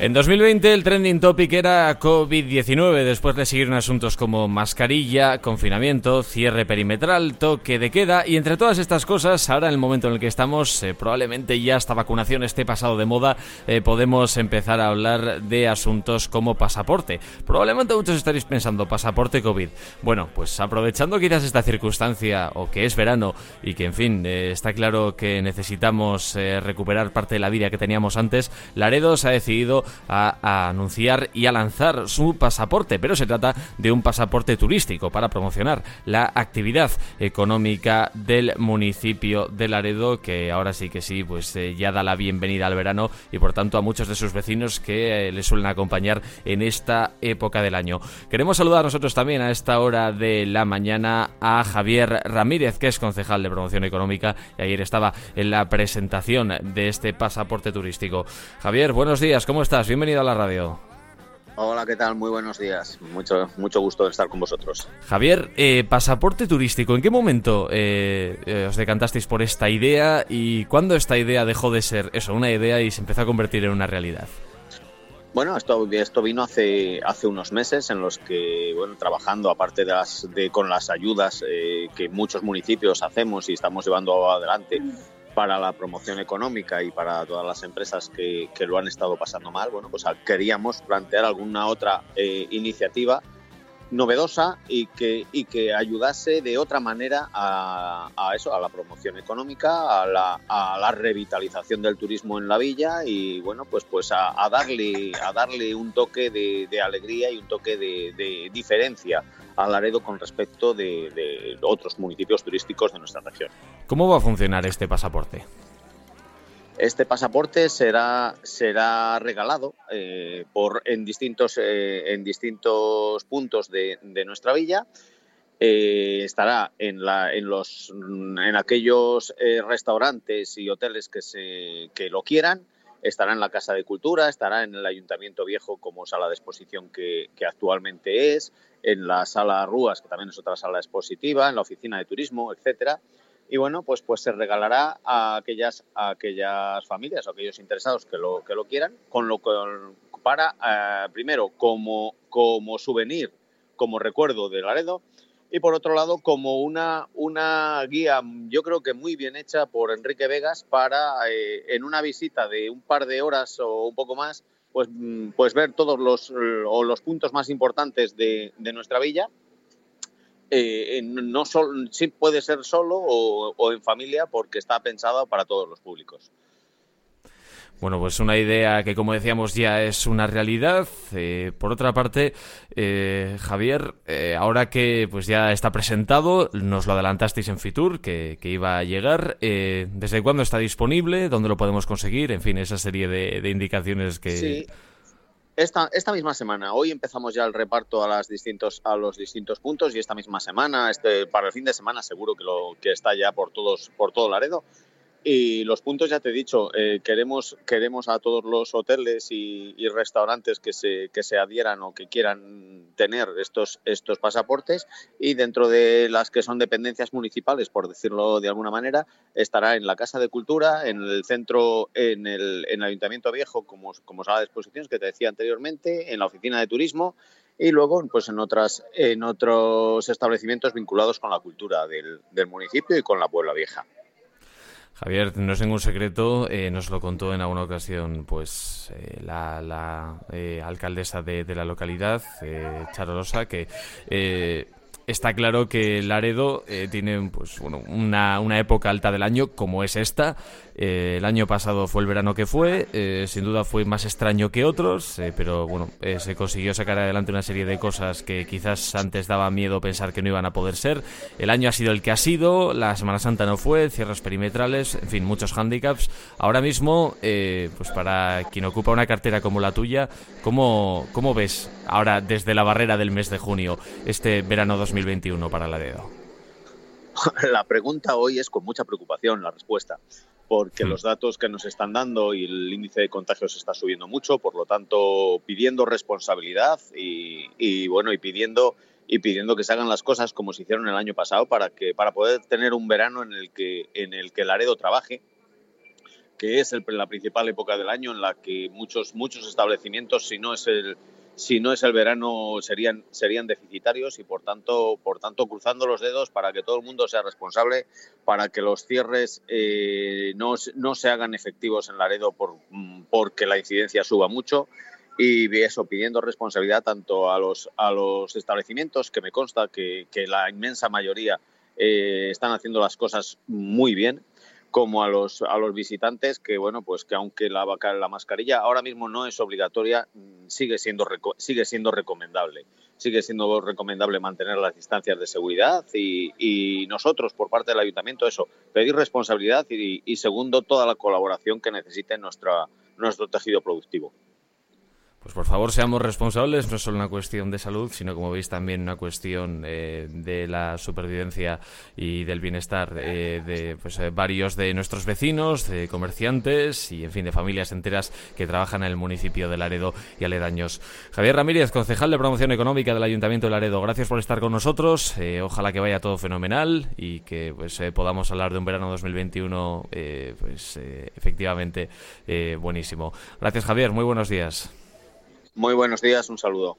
En 2020 el trending topic era COVID-19, después de seguir asuntos como mascarilla, confinamiento, cierre perimetral, toque de queda y entre todas estas cosas, ahora en el momento en el que estamos, eh, probablemente ya esta vacunación esté pasado de moda, eh, podemos empezar a hablar de asuntos como pasaporte. Probablemente muchos estaréis pensando, pasaporte COVID. Bueno, pues aprovechando quizás esta circunstancia o que es verano y que en fin, eh, está claro que necesitamos recuperar parte de la vida que teníamos antes, Laredo se ha decidido a, anunciar y a lanzar su pasaporte, pero se trata de un pasaporte turístico para promocionar la actividad económica del municipio de Laredo, que ahora sí que sí, pues eh, ya da la bienvenida al verano y por tanto a muchos de sus vecinos que eh, le suelen acompañar en esta época del año. Queremos saludar nosotros también a esta hora de la mañana a Javier Ramírez, que es concejal de promoción económica y ayer estaba en la presentación de este pasaporte turístico. Javier, buenos días, ¿cómo estás? Bienvenido a la radio. Hola, ¿qué tal? Muy buenos días. Mucho, mucho gusto de estar con vosotros. Javier, eh, pasaporte turístico, ¿en qué momento eh, eh, os decantasteis por esta idea y cuándo esta idea dejó de ser eso, una idea y se empezó a convertir en una realidad? Bueno, esto, esto vino hace, hace unos meses en los que, bueno, trabajando aparte de, las, de con las ayudas que muchos municipios hacemos y estamos llevando adelante para la promoción económica y para todas las empresas que, lo han estado pasando mal, bueno, pues queríamos plantear alguna otra eh, iniciativa novedosa y que, y que ayudase de otra manera a, eso, a la promoción económica, a la, a la, revitalización del turismo en la villa y bueno, pues, pues a, darle, a darle un toque de, alegría y un toque de, diferencia a Laredo con respecto de otros municipios turísticos de nuestra región. ¿Cómo va a funcionar este pasaporte? Este pasaporte será, será regalado eh, por, en, distintos, eh, en distintos puntos de, nuestra villa. Eh, estará en, la, en, los, en aquellos restaurantes y hoteles que, se, que lo quieran. Estará en la Casa de Cultura, estará en el Ayuntamiento Viejo como sala de exposición que, que actualmente es, en la Sala Rúas, que también es otra sala expositiva, en la Oficina de Turismo, etcétera y bueno, pues, pues se regalará a aquellas, aquellas familias o aquellos interesados que lo, que lo quieran, con lo para, eh, primero, como, como souvenir, como recuerdo de Laredo, y por otro lado, como una, una guía, yo creo que muy bien hecha por Enrique Vegas para, eh, en una visita de un par de horas o un poco más, pues, mm, pues ver todos los, los puntos más importantes de nuestra villa eh, no sí puede ser solo o, en familia porque está pensado para todos los públicos. Bueno, pues una idea que, como decíamos, ya es una realidad. Eh, por otra parte, eh, Javier, ahora que pues ya está presentado, nos lo adelantasteis en Fitur, que, iba a llegar. ¿Desde cuándo está disponible? ¿Dónde lo podemos conseguir? En fin, esa serie de, indicaciones que... Esta, esta misma semana, hoy empezamos ya el reparto a, las distintos, a los distintos puntos y esta misma semana, este, para el fin de semana seguro que, lo, que está ya por, todos, por todo Laredo, y los puntos, ya te he dicho, eh, queremos, queremos a todos los hoteles y, restaurantes que se, que se adhieran o que quieran tener estos, estos pasaportes y dentro de las que son dependencias municipales, por decirlo de alguna manera, estará en la Casa de Cultura, en el centro, en el, en el Ayuntamiento Viejo como, como sala de exposiciones que te decía anteriormente, en la Oficina de Turismo y luego pues en otras en otros establecimientos vinculados con la cultura del, del municipio y con la Puebla Vieja. Javier, no es ningún secreto, eh, nos lo contó en alguna ocasión pues eh, la, eh, alcaldesa de, la localidad, Charolosa, que está claro que Laredo tiene pues, bueno, una, una época alta del año como es esta, eh, el año pasado fue el verano que fue, eh, sin duda fue más extraño que otros, eh, pero bueno, se consiguió sacar adelante una serie de cosas que quizás antes daba miedo pensar que no iban a poder ser. El año ha sido el que ha sido, la Semana Santa no fue, cierres perimetrales, en fin, muchos hándicaps. Ahora mismo, pues para quien ocupa una cartera como la tuya, ¿cómo, ¿cómo ves ahora desde la barrera del mes de junio este verano 2021 para la dedo? La pregunta hoy es con mucha preocupación la respuesta porque hmm. los datos que nos están dando y el índice de contagios está subiendo mucho, por lo tanto pidiendo responsabilidad y, bueno y pidiendo y pidiendo que se hagan las cosas como se hicieron el año pasado para que para poder tener un verano en el que en el que Laredo trabaje que es la principal época del año en la que muchos, muchos establecimientos, si no es el, si no es el verano, serían, serían deficitarios y por tanto, por tanto, cruzando los dedos para que todo el mundo sea responsable, para que los cierres eh, no, no, se hagan efectivos en Laredo por, porque la incidencia suba mucho. Y eso, pidiendo responsabilidad tanto a los, a los establecimientos, que me consta que, que la inmensa mayoría eh, están haciendo las cosas muy bien, como a los, a los visitantes, que bueno, pues que aunque la, la mascarilla ahora mismo no es obligatoria, mm, sigue siendo, sigue siendo recomendable. Sigue siendo recomendable mantener las distancias de seguridad y, nosotros, por parte del ayuntamiento, eso, pedir responsabilidad y, y segundo, toda la colaboración que necesite nuestra, nuestro tejido productivo. Pues por favor seamos responsables, no es solo una cuestión de salud, sino como veis también una cuestión eh, de la supervivencia y del bienestar eh, de pues, eh, varios de nuestros vecinos, de comerciantes y en fin de familias enteras que trabajan en el municipio de Laredo y aledaños. Javier Ramírez, concejal de promoción económica del Ayuntamiento de Laredo, gracias por estar con nosotros. ojalá que vaya todo fenomenal y que pues podamos hablar de un verano 2021 pues efectivamente buenísimo. Gracias Javier, muy buenos días. Muy buenos días, un saludo.